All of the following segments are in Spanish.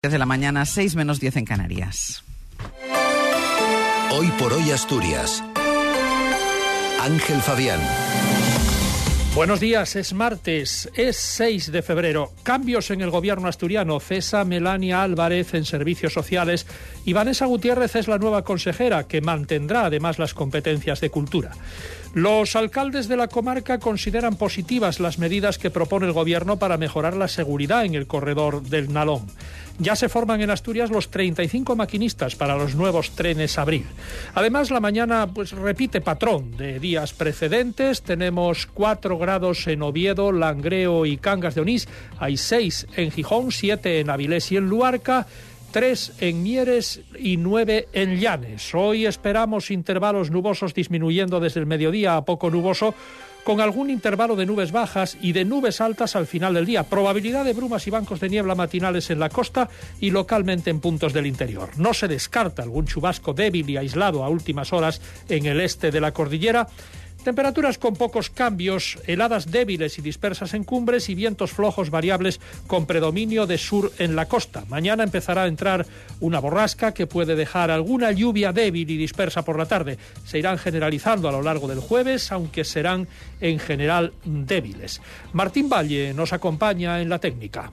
de la mañana, 6 menos 10 en Canarias. Hoy por hoy Asturias. Ángel Fabián. Buenos días, es martes, es 6 de febrero. Cambios en el gobierno asturiano. Cesa Melania Álvarez en servicios sociales y Vanessa Gutiérrez es la nueva consejera que mantendrá además las competencias de cultura. Los alcaldes de la comarca consideran positivas las medidas que propone el gobierno para mejorar la seguridad en el corredor del Nalón. Ya se forman en Asturias los 35 maquinistas para los nuevos trenes abril. Además, la mañana pues repite patrón de días precedentes. Tenemos 4 grados en Oviedo, Langreo y Cangas de Onís. Hay 6 en Gijón, 7 en Avilés y en Luarca. 3 en Mieres y 9 en Llanes. Hoy esperamos intervalos nubosos disminuyendo desde el mediodía a poco nuboso con algún intervalo de nubes bajas y de nubes altas al final del día. Probabilidad de brumas y bancos de niebla matinales en la costa y localmente en puntos del interior. No se descarta algún chubasco débil y aislado a últimas horas en el este de la cordillera Temperaturas con pocos cambios, heladas débiles y dispersas en cumbres y vientos flojos variables con predominio de sur en la costa. Mañana empezará a entrar una borrasca que puede dejar alguna lluvia débil y dispersa por la tarde. Se irán generalizando a lo largo del jueves, aunque serán en general débiles. Martín Valle nos acompaña en la técnica.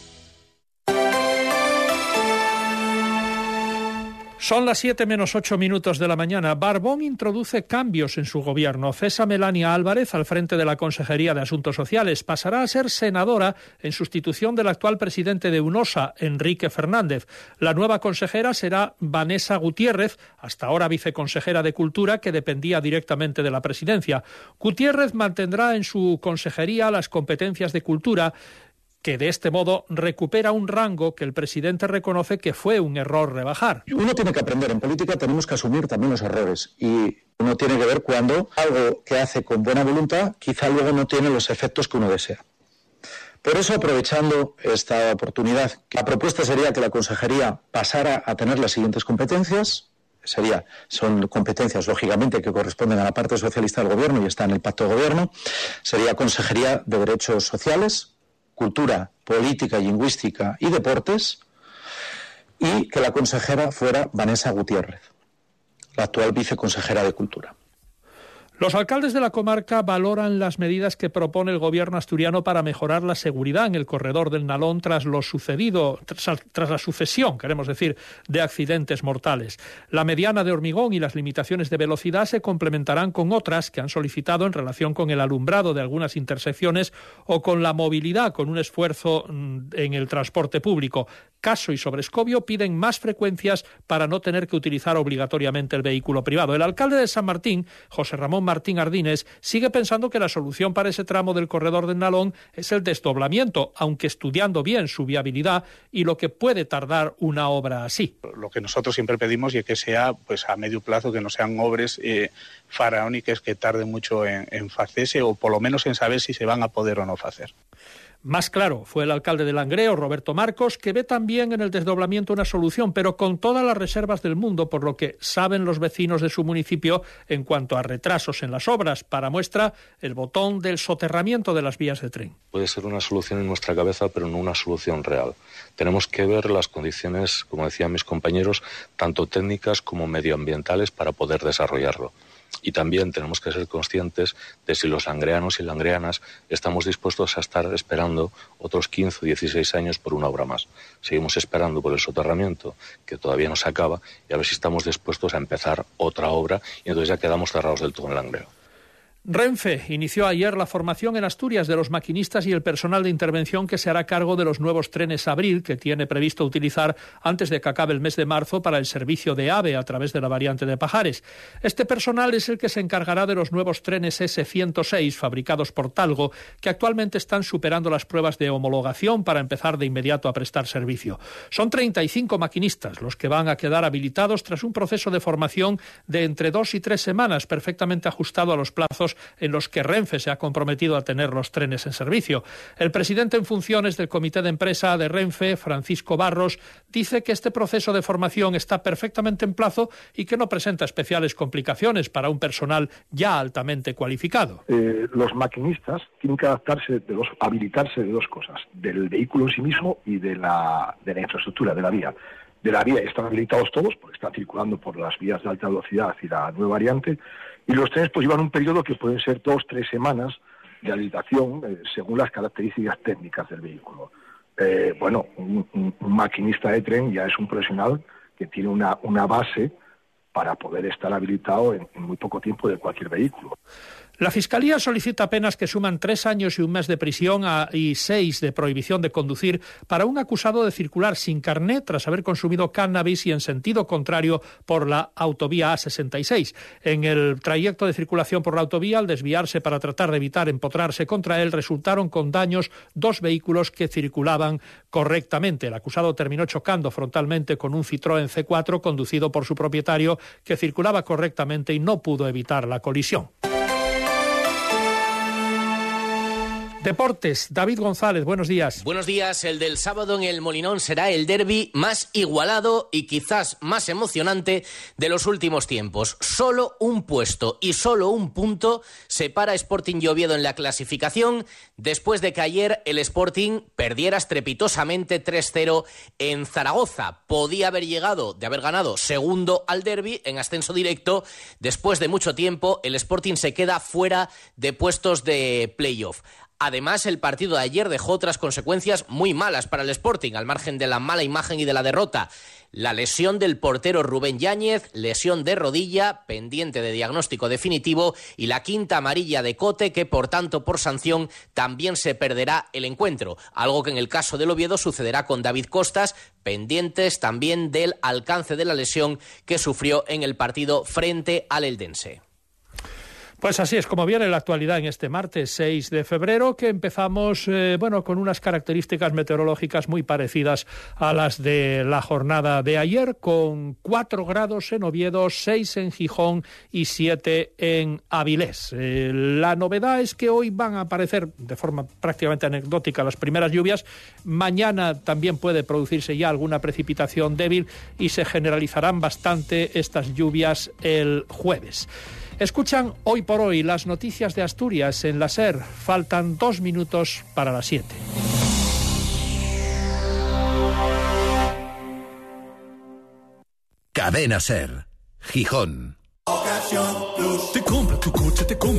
Son las 7 menos 8 minutos de la mañana. Barbón introduce cambios en su gobierno. Cesa Melania Álvarez al frente de la Consejería de Asuntos Sociales. Pasará a ser senadora en sustitución del actual presidente de UNOSA, Enrique Fernández. La nueva consejera será Vanessa Gutiérrez, hasta ahora viceconsejera de Cultura, que dependía directamente de la presidencia. Gutiérrez mantendrá en su consejería las competencias de cultura que de este modo recupera un rango que el presidente reconoce que fue un error rebajar. Uno tiene que aprender, en política tenemos que asumir también los errores y uno tiene que ver cuando algo que hace con buena voluntad quizá luego no tiene los efectos que uno desea. Por eso, aprovechando esta oportunidad, la propuesta sería que la consejería pasara a tener las siguientes competencias. Sería, son competencias, lógicamente, que corresponden a la parte socialista del Gobierno y está en el pacto de Gobierno. Sería Consejería de Derechos Sociales, Cultura, Política, Lingüística y Deportes, y que la consejera fuera Vanessa Gutiérrez, la actual viceconsejera de Cultura. Los alcaldes de la comarca valoran las medidas que propone el gobierno asturiano para mejorar la seguridad en el corredor del Nalón tras lo sucedido, tras, la sucesión, queremos decir, de accidentes mortales. La mediana de hormigón y las limitaciones de velocidad se complementarán con otras que han solicitado en relación con el alumbrado de algunas intersecciones o con la movilidad, con un esfuerzo mm, en el transporte público. Caso y Sobrescobio piden más frecuencias para no tener que utilizar obligatoriamente el vehículo privado. El alcalde de San Martín, José Ramón Martín Ardínez, sigue pensando que la solución para ese tramo del corredor del Nalón es el desdoblamiento, aunque estudiando bien su viabilidad y lo que puede tardar una obra así. Lo que nosotros siempre pedimos y que sea pues a medio plazo, que no sean obras eh, faraónicas que tarden mucho en, en hacerse o por lo menos en saber si se van a poder o no hacer. Más claro fue el alcalde de Langreo, Roberto Marcos, que ve también en el desdoblamiento una solución, pero con todas las reservas del mundo, por lo que saben los vecinos de su municipio en cuanto a retrasos en las obras. Para muestra, el botón del soterramiento de las vías de tren. Puede ser una solución en nuestra cabeza, pero no una solución real. Tenemos que ver las condiciones, como decían mis compañeros, tanto técnicas como medioambientales para poder desarrollarlo. Y también tenemos que ser conscientes de si los langreanos y langreanas estamos dispuestos a estar esperando otros 15 o 16 años por una obra más. Seguimos esperando por el soterramiento, que todavía no se acaba, y a ver si estamos dispuestos a empezar otra obra y entonces ya quedamos cerrados del todo en Langreo. Renfe inició ayer la formación en Asturias de los maquinistas y el personal de intervención que se hará cargo de los nuevos trenes Abril que tiene previsto utilizar antes de que acabe el mes de marzo para el servicio de AVE a través de la variante de Pajares. Este personal es el que se encargará de los nuevos trenes S106 fabricados por Talgo que actualmente están superando las pruebas de homologación para empezar de inmediato a prestar servicio. Son 35 maquinistas los que van a quedar habilitados tras un proceso de formación de entre dos y tres semanas perfectamente ajustado a los plazos en los que Renfe se ha comprometido a tener los trenes en servicio. El presidente en funciones del Comité de Empresa de Renfe, Francisco Barros, dice que este proceso de formación está perfectamente en plazo y que no presenta especiales complicaciones para un personal ya altamente cualificado. Eh, los maquinistas tienen que adaptarse, de los, habilitarse de dos cosas, del vehículo en sí mismo y de la, de la infraestructura, de la vía de la vía están habilitados todos porque están circulando por las vías de alta velocidad y la nueva variante y los trenes pues llevan un periodo que pueden ser dos, tres semanas de habilitación eh, según las características técnicas del vehículo. Eh, bueno, un, maquinista de tren ya es un profesional que tiene una, una base para poder estar habilitado en muy poco tiempo de cualquier vehículo. La Fiscalía solicita penas que suman tres años y un mes de prisión y seis de prohibición de conducir para un acusado de circular sin carnet tras haber consumido cannabis y en sentido contrario por la autovía A66. En el trayecto de circulación por la autovía, al desviarse para tratar de evitar empotrarse contra él, resultaron con daños dos vehículos que circulaban correctamente. El acusado terminó chocando frontalmente con un Citroën C4 conducido por su propietario que circulaba correctamente y no pudo evitar la colisión. Deportes, David González, buenos días. Buenos días, el del sábado en el Molinón será el derby más igualado y quizás más emocionante de los últimos tiempos. Solo un puesto y solo un punto separa Sporting y Oviedo en la clasificación después de que ayer el Sporting perdiera estrepitosamente 3-0 en Zaragoza. Podía haber llegado de haber ganado segundo al derby en ascenso directo. Después de mucho tiempo, el Sporting se queda fuera de puestos de playoff. Además, el partido de ayer dejó otras consecuencias muy malas para el Sporting, al margen de la mala imagen y de la derrota. La lesión del portero Rubén Yáñez, lesión de rodilla, pendiente de diagnóstico definitivo, y la quinta amarilla de Cote, que por tanto por sanción también se perderá el encuentro. Algo que en el caso del Oviedo sucederá con David Costas, pendientes también del alcance de la lesión que sufrió en el partido frente al Eldense. Pues así es como viene la actualidad en este martes 6 de febrero, que empezamos eh, bueno, con unas características meteorológicas muy parecidas a las de la jornada de ayer, con 4 grados en Oviedo, 6 en Gijón y 7 en Avilés. Eh, la novedad es que hoy van a aparecer de forma prácticamente anecdótica las primeras lluvias. Mañana también puede producirse ya alguna precipitación débil y se generalizarán bastante estas lluvias el jueves. Escuchan hoy por hoy las noticias de Asturias en la SER. Faltan dos minutos para las siete. Cadena SER, Gijón. Te compra tu coche, te compra